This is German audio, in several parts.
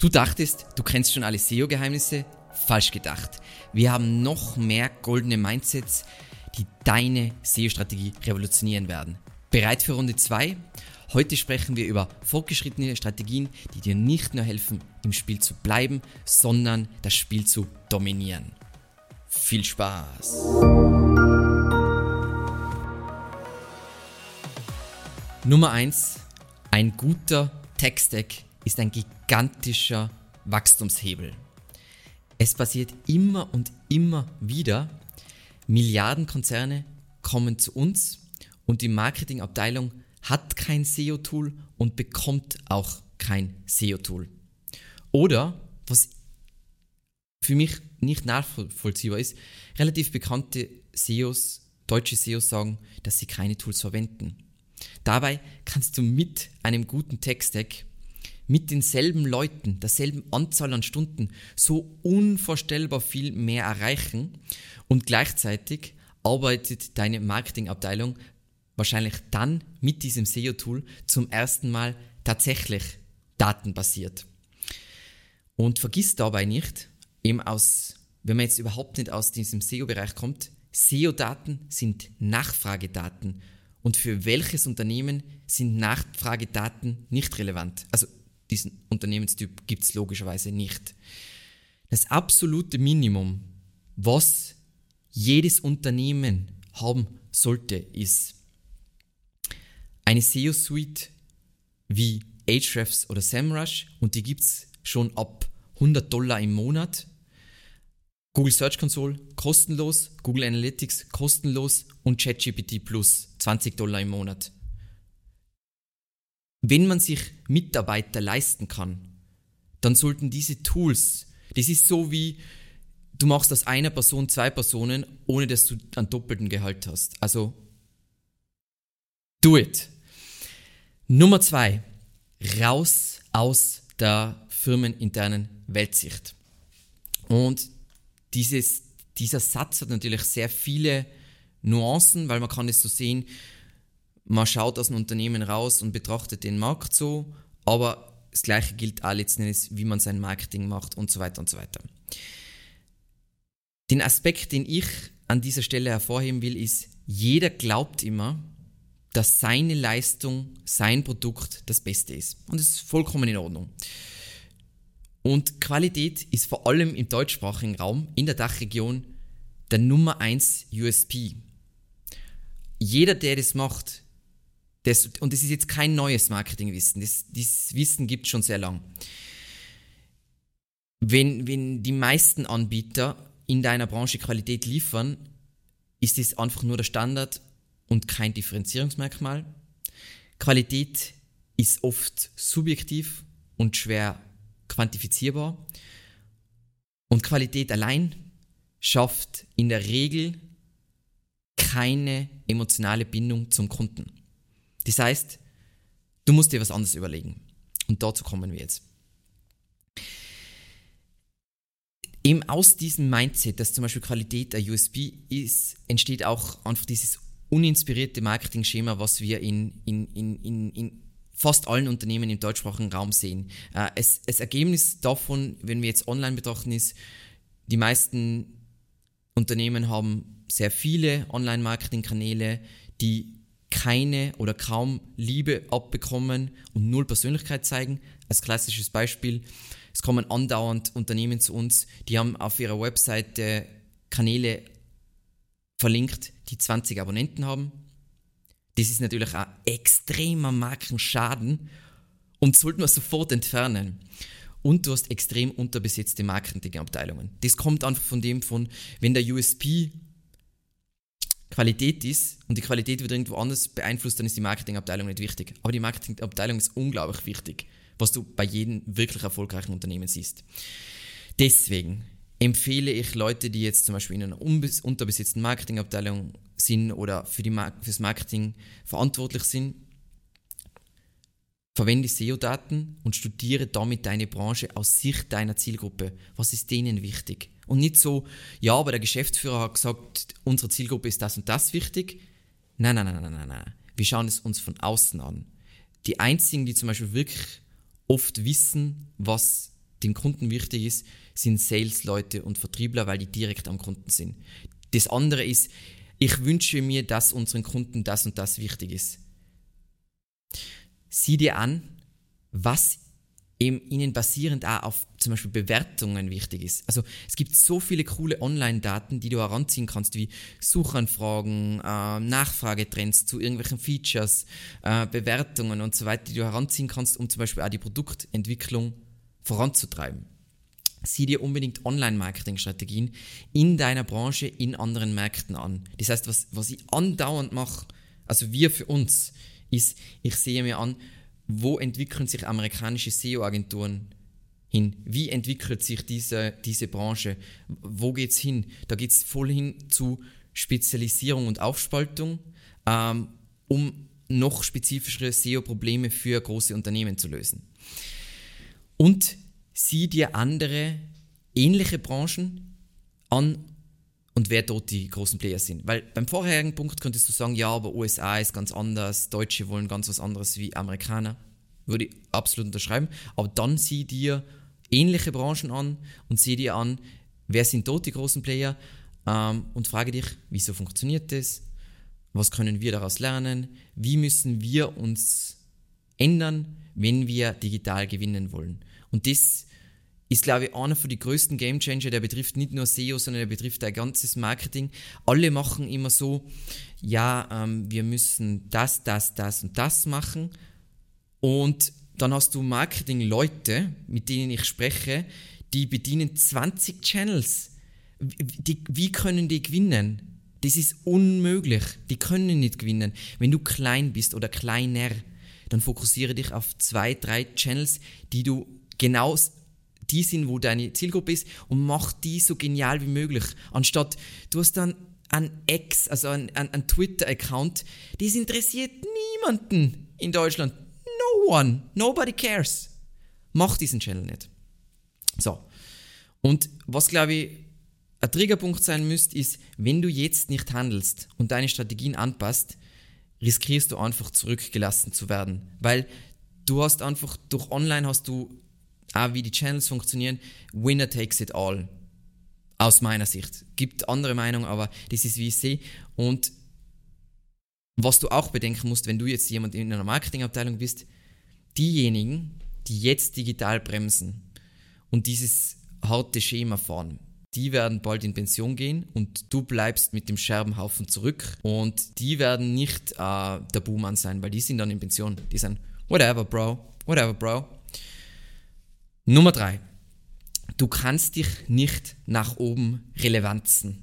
Du dachtest, du kennst schon alle SEO-Geheimnisse? Falsch gedacht. Wir haben noch mehr goldene Mindsets, die deine SEO-Strategie revolutionieren werden. Bereit für Runde 2? Heute sprechen wir über fortgeschrittene Strategien, die dir nicht nur helfen, im Spiel zu bleiben, sondern das Spiel zu dominieren. Viel Spaß! Nummer 1. Ein guter Tech-Stack ist ein gigantischer Wachstumshebel. Es passiert immer und immer wieder. Milliardenkonzerne kommen zu uns und die Marketingabteilung hat kein SEO-Tool und bekommt auch kein SEO-Tool. Oder, was für mich nicht nachvollziehbar ist, relativ bekannte SEOs, deutsche SEOs sagen, dass sie keine Tools verwenden. Dabei kannst du mit einem guten Tech-Stack mit denselben Leuten, derselben Anzahl an Stunden so unvorstellbar viel mehr erreichen und gleichzeitig arbeitet deine Marketingabteilung wahrscheinlich dann mit diesem SEO-Tool zum ersten Mal tatsächlich datenbasiert. Und vergiss dabei nicht, eben aus, wenn man jetzt überhaupt nicht aus diesem SEO-Bereich kommt, SEO-Daten sind Nachfragedaten. Und für welches Unternehmen sind Nachfragedaten nicht relevant? Also diesen Unternehmenstyp gibt es logischerweise nicht. Das absolute Minimum, was jedes Unternehmen haben sollte, ist eine SEO-Suite wie Ahrefs oder SEMrush und die gibt es schon ab 100 Dollar im Monat. Google Search Console kostenlos, Google Analytics kostenlos und ChatGPT Plus 20 Dollar im Monat wenn man sich Mitarbeiter leisten kann, dann sollten diese Tools, das ist so wie, du machst aus einer Person zwei Personen, ohne dass du einen doppelten Gehalt hast. Also, do it. Nummer zwei, raus aus der firmeninternen Weltsicht. Und dieses, dieser Satz hat natürlich sehr viele Nuancen, weil man kann es so sehen, man schaut aus dem Unternehmen raus und betrachtet den Markt so, aber das gleiche gilt auch letztendlich, wie man sein Marketing macht und so weiter und so weiter. Den Aspekt, den ich an dieser Stelle hervorheben will, ist, jeder glaubt immer, dass seine Leistung, sein Produkt das Beste ist. Und das ist vollkommen in Ordnung. Und Qualität ist vor allem im deutschsprachigen Raum, in der Dachregion, der Nummer 1 USP. Jeder, der das macht, das, und das ist jetzt kein neues Marketingwissen. Das, dieses Wissen gibt es schon sehr lang. Wenn, wenn die meisten Anbieter in deiner Branche Qualität liefern, ist es einfach nur der Standard und kein Differenzierungsmerkmal. Qualität ist oft subjektiv und schwer quantifizierbar. Und Qualität allein schafft in der Regel keine emotionale Bindung zum Kunden. Das heißt, du musst dir was anderes überlegen. Und dazu kommen wir jetzt. Eben aus diesem Mindset, dass zum Beispiel Qualität ein USB ist, entsteht auch einfach dieses uninspirierte Marketing-Schema, was wir in, in, in, in, in fast allen Unternehmen im deutschsprachigen Raum sehen. Äh, es, das Ergebnis davon, wenn wir jetzt online betrachten, ist, die meisten Unternehmen haben sehr viele Online-Marketing-Kanäle, die keine oder kaum Liebe abbekommen und null Persönlichkeit zeigen. Als klassisches Beispiel, es kommen andauernd Unternehmen zu uns, die haben auf ihrer Webseite Kanäle verlinkt, die 20 Abonnenten haben. Das ist natürlich ein extremer Markenschaden und sollten wir sofort entfernen. Und du hast extrem unterbesetzte Marketingabteilungen. Das kommt einfach von dem von, wenn der USP Qualität ist und die Qualität wird irgendwo anders beeinflusst, dann ist die Marketingabteilung nicht wichtig. Aber die Marketingabteilung ist unglaublich wichtig, was du bei jedem wirklich erfolgreichen Unternehmen siehst. Deswegen empfehle ich Leute, die jetzt zum Beispiel in einer unterbesetzten Marketingabteilung sind oder für die Mar Marketing verantwortlich sind, Verwende SEO-Daten und studiere damit deine Branche aus Sicht deiner Zielgruppe. Was ist denen wichtig? Und nicht so, ja, aber der Geschäftsführer hat gesagt, unsere Zielgruppe ist das und das wichtig. Nein, nein, nein, nein, nein, nein. Wir schauen es uns von außen an. Die einzigen, die zum Beispiel wirklich oft wissen, was den Kunden wichtig ist, sind Sales-Leute und Vertriebler, weil die direkt am Kunden sind. Das andere ist, ich wünsche mir, dass unseren Kunden das und das wichtig ist. Sieh dir an, was eben ihnen basierend auch auf zum Beispiel Bewertungen wichtig ist. Also es gibt so viele coole Online-Daten, die du heranziehen kannst, wie Suchanfragen, äh, Nachfragetrends zu irgendwelchen Features, äh, Bewertungen und so weiter, die du heranziehen kannst, um zum Beispiel auch die Produktentwicklung voranzutreiben. Sieh dir unbedingt Online-Marketing-Strategien in deiner Branche, in anderen Märkten an. Das heißt, was, was ich andauernd mache, also wir für uns, ist, ich sehe mir an, wo entwickeln sich amerikanische SEO-Agenturen hin? Wie entwickelt sich diese, diese Branche? Wo geht es hin? Da geht es voll hin zu Spezialisierung und Aufspaltung, ähm, um noch spezifischere SEO-Probleme für große Unternehmen zu lösen. Und sieh dir andere ähnliche Branchen an und wer dort die großen Player sind. Weil beim vorherigen Punkt könntest du sagen, ja, aber USA ist ganz anders, Deutsche wollen ganz was anderes wie Amerikaner. Würde ich absolut unterschreiben. Aber dann sieh dir ähnliche Branchen an und sieh dir an, wer sind dort die großen Player ähm, und frage dich, wieso funktioniert das? Was können wir daraus lernen? Wie müssen wir uns ändern, wenn wir digital gewinnen wollen? Und das ist, glaube ich, einer von den größten Gamechanger. Der betrifft nicht nur SEO, sondern der betrifft ein ganzes Marketing. Alle machen immer so, ja, ähm, wir müssen das, das, das und das machen. Und dann hast du Marketing-Leute, mit denen ich spreche, die bedienen 20 Channels. Die, wie können die gewinnen? Das ist unmöglich. Die können nicht gewinnen. Wenn du klein bist oder kleiner, dann fokussiere dich auf zwei, drei Channels, die du genau die sind, wo deine Zielgruppe ist und mach die so genial wie möglich. Anstatt du hast dann ein Ex, also ein, ein, ein Twitter-Account, das interessiert niemanden in Deutschland. One, nobody cares. Mach diesen Channel nicht. So. Und was glaube ich ein Triggerpunkt sein müsste, ist, wenn du jetzt nicht handelst und deine Strategien anpasst, riskierst du einfach zurückgelassen zu werden. Weil du hast einfach, durch Online hast du auch wie die Channels funktionieren, Winner takes it all. Aus meiner Sicht. Gibt andere Meinungen, aber das ist wie ich sehe. Und was du auch bedenken musst, wenn du jetzt jemand in einer Marketingabteilung bist, diejenigen, die jetzt digital bremsen und dieses harte Schema fahren, die werden bald in Pension gehen und du bleibst mit dem Scherbenhaufen zurück und die werden nicht äh, der Buhmann sein, weil die sind dann in Pension. Die sind, whatever, bro, whatever, bro, Nummer drei. Du kannst dich nicht nach oben relevanzen.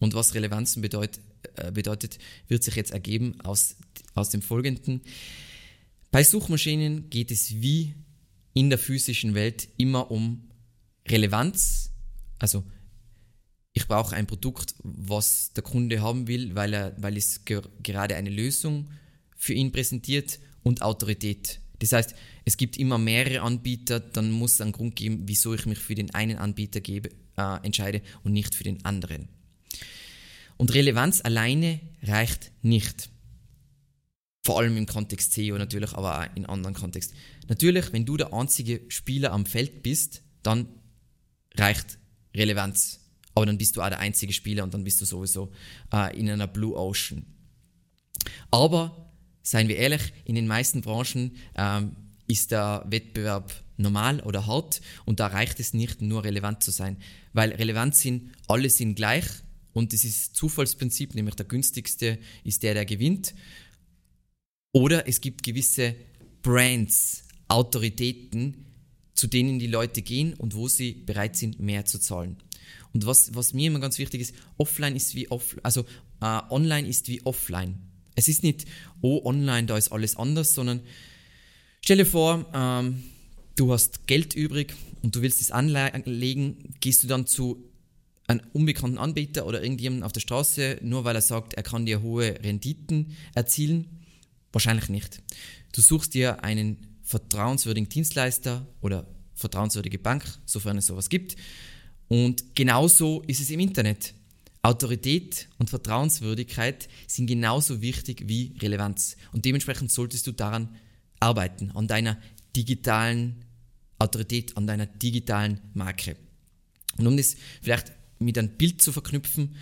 Und was Relevanzen bedeutet, äh, bedeutet wird sich jetzt ergeben aus, aus dem Folgenden. Bei Suchmaschinen geht es wie in der physischen Welt immer um Relevanz. Also ich brauche ein Produkt, was der Kunde haben will, weil, er, weil es ge gerade eine Lösung für ihn präsentiert und Autorität. Das heißt, es gibt immer mehrere Anbieter, dann muss es einen Grund geben, wieso ich mich für den einen Anbieter gebe, äh, entscheide und nicht für den anderen. Und Relevanz alleine reicht nicht. Vor allem im Kontext SEO natürlich, aber auch in anderen Kontexten. Natürlich, wenn du der einzige Spieler am Feld bist, dann reicht Relevanz. Aber dann bist du auch der einzige Spieler und dann bist du sowieso äh, in einer Blue Ocean. Aber seien wir ehrlich, in den meisten Branchen ähm, ist der Wettbewerb normal oder hart und da reicht es nicht, nur relevant zu sein, weil relevant sind, alle sind gleich und das ist Zufallsprinzip, nämlich der günstigste ist der, der gewinnt. Oder es gibt gewisse Brands, Autoritäten, zu denen die Leute gehen und wo sie bereit sind, mehr zu zahlen. Und was, was mir immer ganz wichtig ist, offline ist wie off, also äh, online ist wie offline. Es ist nicht, oh, online, da ist alles anders, sondern stell dir vor, ähm, du hast Geld übrig und du willst es anlegen, gehst du dann zu einem unbekannten Anbieter oder irgendjemandem auf der Straße, nur weil er sagt, er kann dir hohe Renditen erzielen? Wahrscheinlich nicht. Du suchst dir einen vertrauenswürdigen Dienstleister oder vertrauenswürdige Bank, sofern es sowas gibt. Und genauso ist es im Internet. Autorität und Vertrauenswürdigkeit sind genauso wichtig wie Relevanz. Und dementsprechend solltest du daran arbeiten, an deiner digitalen Autorität an deiner digitalen Marke. Und um das vielleicht mit einem Bild zu verknüpfen,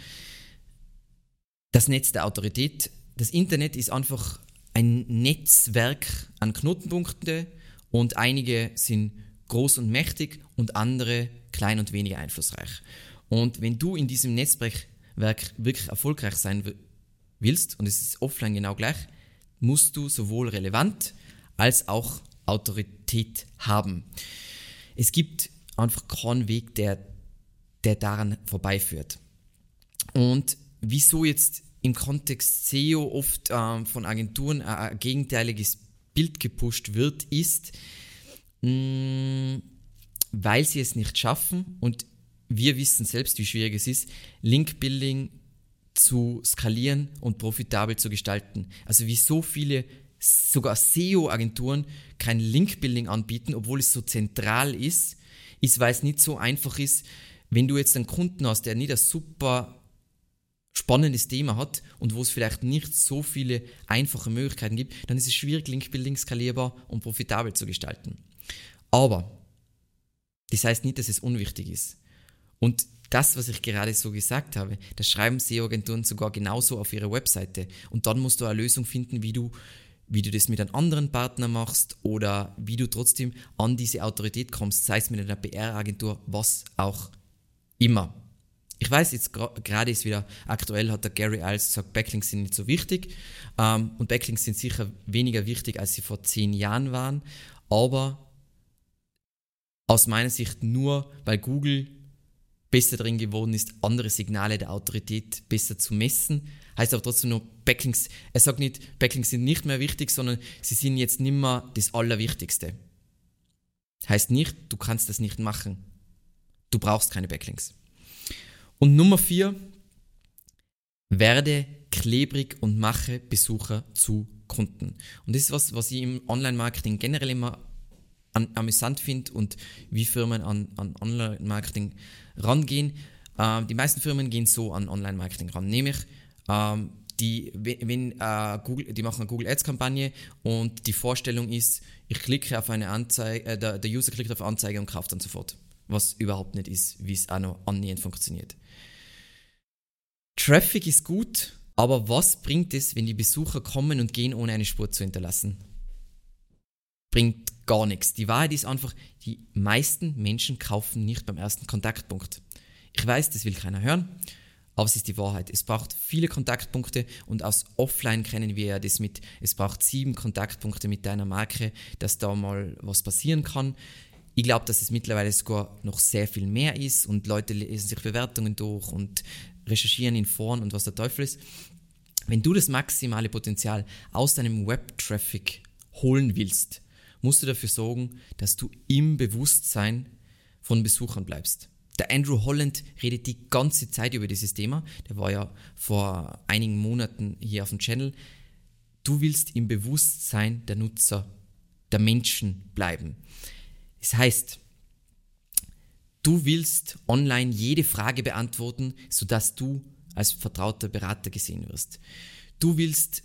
das Netz der Autorität, das Internet ist einfach ein Netzwerk an Knotenpunkten und einige sind groß und mächtig und andere klein und weniger einflussreich. Und wenn du in diesem Netzwerk wirklich erfolgreich sein willst, und es ist offline genau gleich, musst du sowohl relevant als auch Autorität haben. Es gibt einfach keinen Weg, der, der daran vorbeiführt. Und wieso jetzt im Kontext SEO oft ähm, von Agenturen ein gegenteiliges Bild gepusht wird, ist, mh, mm, weil sie es nicht schaffen und wir wissen selbst, wie schwierig es ist, Link-Building zu skalieren und profitabel zu gestalten. Also wie so viele sogar SEO-Agenturen kein Link-Building anbieten, obwohl es so zentral ist, ist, weil es nicht so einfach ist, wenn du jetzt einen Kunden hast, der nicht ein super spannendes Thema hat und wo es vielleicht nicht so viele einfache Möglichkeiten gibt, dann ist es schwierig, Link-Building skalierbar und profitabel zu gestalten. Aber das heißt nicht, dass es unwichtig ist. Und das, was ich gerade so gesagt habe, das schreiben SEO-Agenturen sogar genauso auf ihre Webseite. Und dann musst du eine Lösung finden, wie du, wie du das mit einem anderen Partner machst oder wie du trotzdem an diese Autorität kommst, sei es mit einer PR-Agentur, was auch immer. Ich weiß, jetzt gerade ist wieder aktuell, hat der Gary Iles gesagt, Backlinks sind nicht so wichtig. Ähm, und Backlinks sind sicher weniger wichtig, als sie vor zehn Jahren waren. Aber aus meiner Sicht nur, weil Google besser drin geworden ist, andere Signale der Autorität besser zu messen. Heißt aber trotzdem nur, Backlinks, er sagt nicht, Backlinks sind nicht mehr wichtig, sondern sie sind jetzt nicht mehr das Allerwichtigste. Heißt nicht, du kannst das nicht machen. Du brauchst keine Backlinks. Und Nummer vier, werde klebrig und mache Besucher zu Kunden. Und das ist was, was ich im Online-Marketing generell immer an, amüsant finde und wie Firmen an, an Online-Marketing rangehen. Ähm, die meisten Firmen gehen so an Online-Marketing ran, nämlich ähm, die, wenn, äh, Google, die machen eine Google Ads-Kampagne und die Vorstellung ist, ich klicke auf eine Anzeige, äh, der, der User klickt auf Anzeige und kauft dann sofort. Was überhaupt nicht ist, wie es auch noch annähernd funktioniert. Traffic ist gut, aber was bringt es, wenn die Besucher kommen und gehen, ohne eine Spur zu hinterlassen? Bringt gar nichts. Die Wahrheit ist einfach, die meisten Menschen kaufen nicht beim ersten Kontaktpunkt. Ich weiß, das will keiner hören, aber es ist die Wahrheit. Es braucht viele Kontaktpunkte und aus Offline kennen wir ja das mit, es braucht sieben Kontaktpunkte mit deiner Marke, dass da mal was passieren kann. Ich glaube, dass es mittlerweile sogar noch sehr viel mehr ist und Leute lesen sich Bewertungen durch und recherchieren in Foren und was der Teufel ist. Wenn du das maximale Potenzial aus deinem Web-Traffic holen willst, musst du dafür sorgen, dass du im Bewusstsein von Besuchern bleibst. Der Andrew Holland redet die ganze Zeit über dieses Thema. Der war ja vor einigen Monaten hier auf dem Channel. Du willst im Bewusstsein der Nutzer, der Menschen bleiben. Das heißt, du willst online jede Frage beantworten, sodass du als vertrauter Berater gesehen wirst. Du willst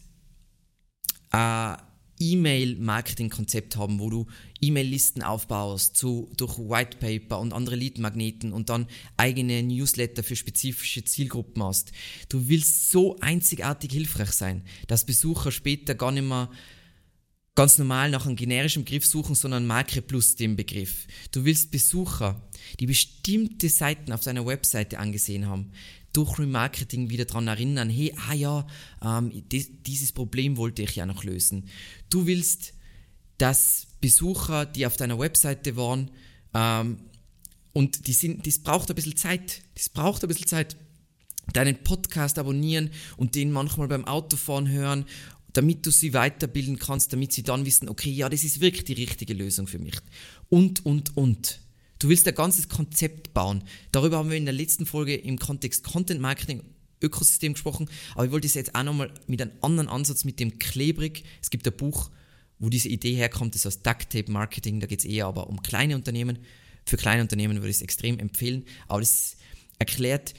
äh, E-Mail-Marketing-Konzept haben, wo du E-Mail-Listen aufbaust zu, durch White Paper und andere Lead-Magneten und dann eigene Newsletter für spezifische Zielgruppen hast. Du willst so einzigartig hilfreich sein, dass Besucher später gar nicht mehr ganz normal nach einem generischen Begriff suchen, sondern Marke plus dem Begriff. Du willst Besucher, die bestimmte Seiten auf deiner Webseite angesehen haben, durch Remarketing wieder daran erinnern, hey, ah ja, ähm, dieses Problem wollte ich ja noch lösen. Du willst, dass Besucher, die auf deiner Webseite waren, ähm, und die sind, das braucht ein bisschen Zeit, das braucht ein bisschen Zeit, deinen Podcast abonnieren und den manchmal beim Autofahren hören, damit du sie weiterbilden kannst, damit sie dann wissen, okay, ja, das ist wirklich die richtige Lösung für mich. Und, und, und. Du willst ein ganzes Konzept bauen. Darüber haben wir in der letzten Folge im Kontext Content Marketing Ökosystem gesprochen, aber ich wollte es jetzt auch nochmal mit einem anderen Ansatz, mit dem Klebrig. Es gibt ein Buch, wo diese Idee herkommt, das heißt Duct Tape Marketing, da geht es eher aber um kleine Unternehmen. Für kleine Unternehmen würde ich es extrem empfehlen, aber das erklärt,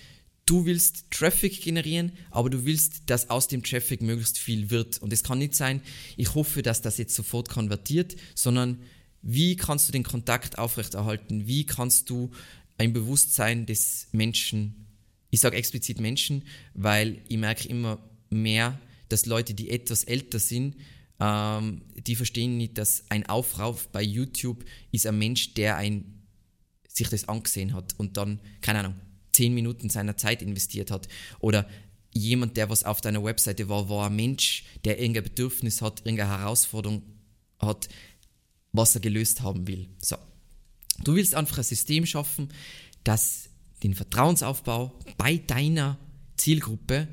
du willst Traffic generieren, aber du willst, dass aus dem Traffic möglichst viel wird. Und es kann nicht sein, ich hoffe, dass das jetzt sofort konvertiert, sondern Wie kannst du den Kontakt aufrechterhalten? Wie kannst du ein Bewusstsein des Menschen, ich sage explizit Menschen, weil ich merke immer mehr, dass Leute, die etwas älter sind, ähm, die verstehen nicht, dass ein Aufruf bei YouTube ist ein Mensch, der ein, sich das angesehen hat und dann, keine Ahnung, zehn Minuten seiner Zeit investiert hat. Oder jemand, der was auf deiner Webseite war, war ein Mensch, der irgendein Bedürfnis hat, irgendeine Herausforderung hat, was er gelöst haben will. So. Du willst einfach ein System schaffen, das den Vertrauensaufbau bei deiner Zielgruppe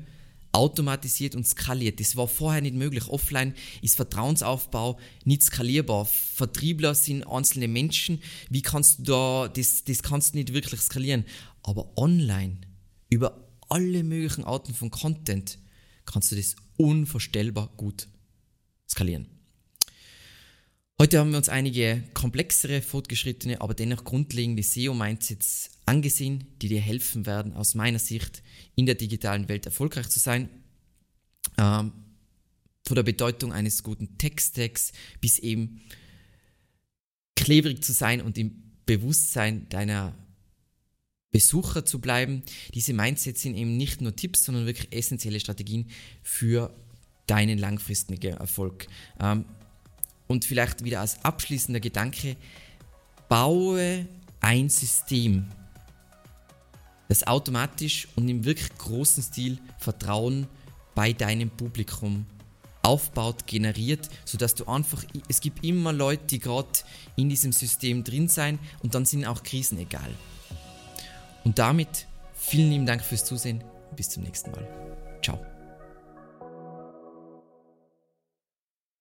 automatisiert und skaliert. Das war vorher nicht möglich. Offline ist Vertrauensaufbau nicht skalierbar. Vertriebler sind einzelne Menschen. Wie kannst du da, das, das kannst du nicht wirklich skalieren. Aber online, über alle möglichen Arten von Content, kannst du das unvorstellbar gut skalieren. Heute haben wir uns einige komplexere, fortgeschrittene, aber dennoch grundlegende SEO-Mindsets angesehen, die dir helfen werden, aus meiner Sicht in der digitalen Welt erfolgreich zu sein. Ähm, von der Bedeutung eines guten Text-Tags bis eben klebrig zu sein und im Bewusstsein deiner Besucher zu bleiben. Diese Mindsets sind eben nicht nur Tipps, sondern wirklich essentielle Strategien für deinen langfristigen Erfolg. Ähm, und vielleicht wieder als abschließender Gedanke, baue ein System, das automatisch und im wirklich großen Stil Vertrauen bei deinem Publikum aufbaut, generiert, sodass du einfach, es gibt immer Leute, die gerade in diesem System drin sein und dann sind auch Krisen egal. Und damit vielen lieben Dank fürs Zusehen. Bis zum nächsten Mal. Ciao.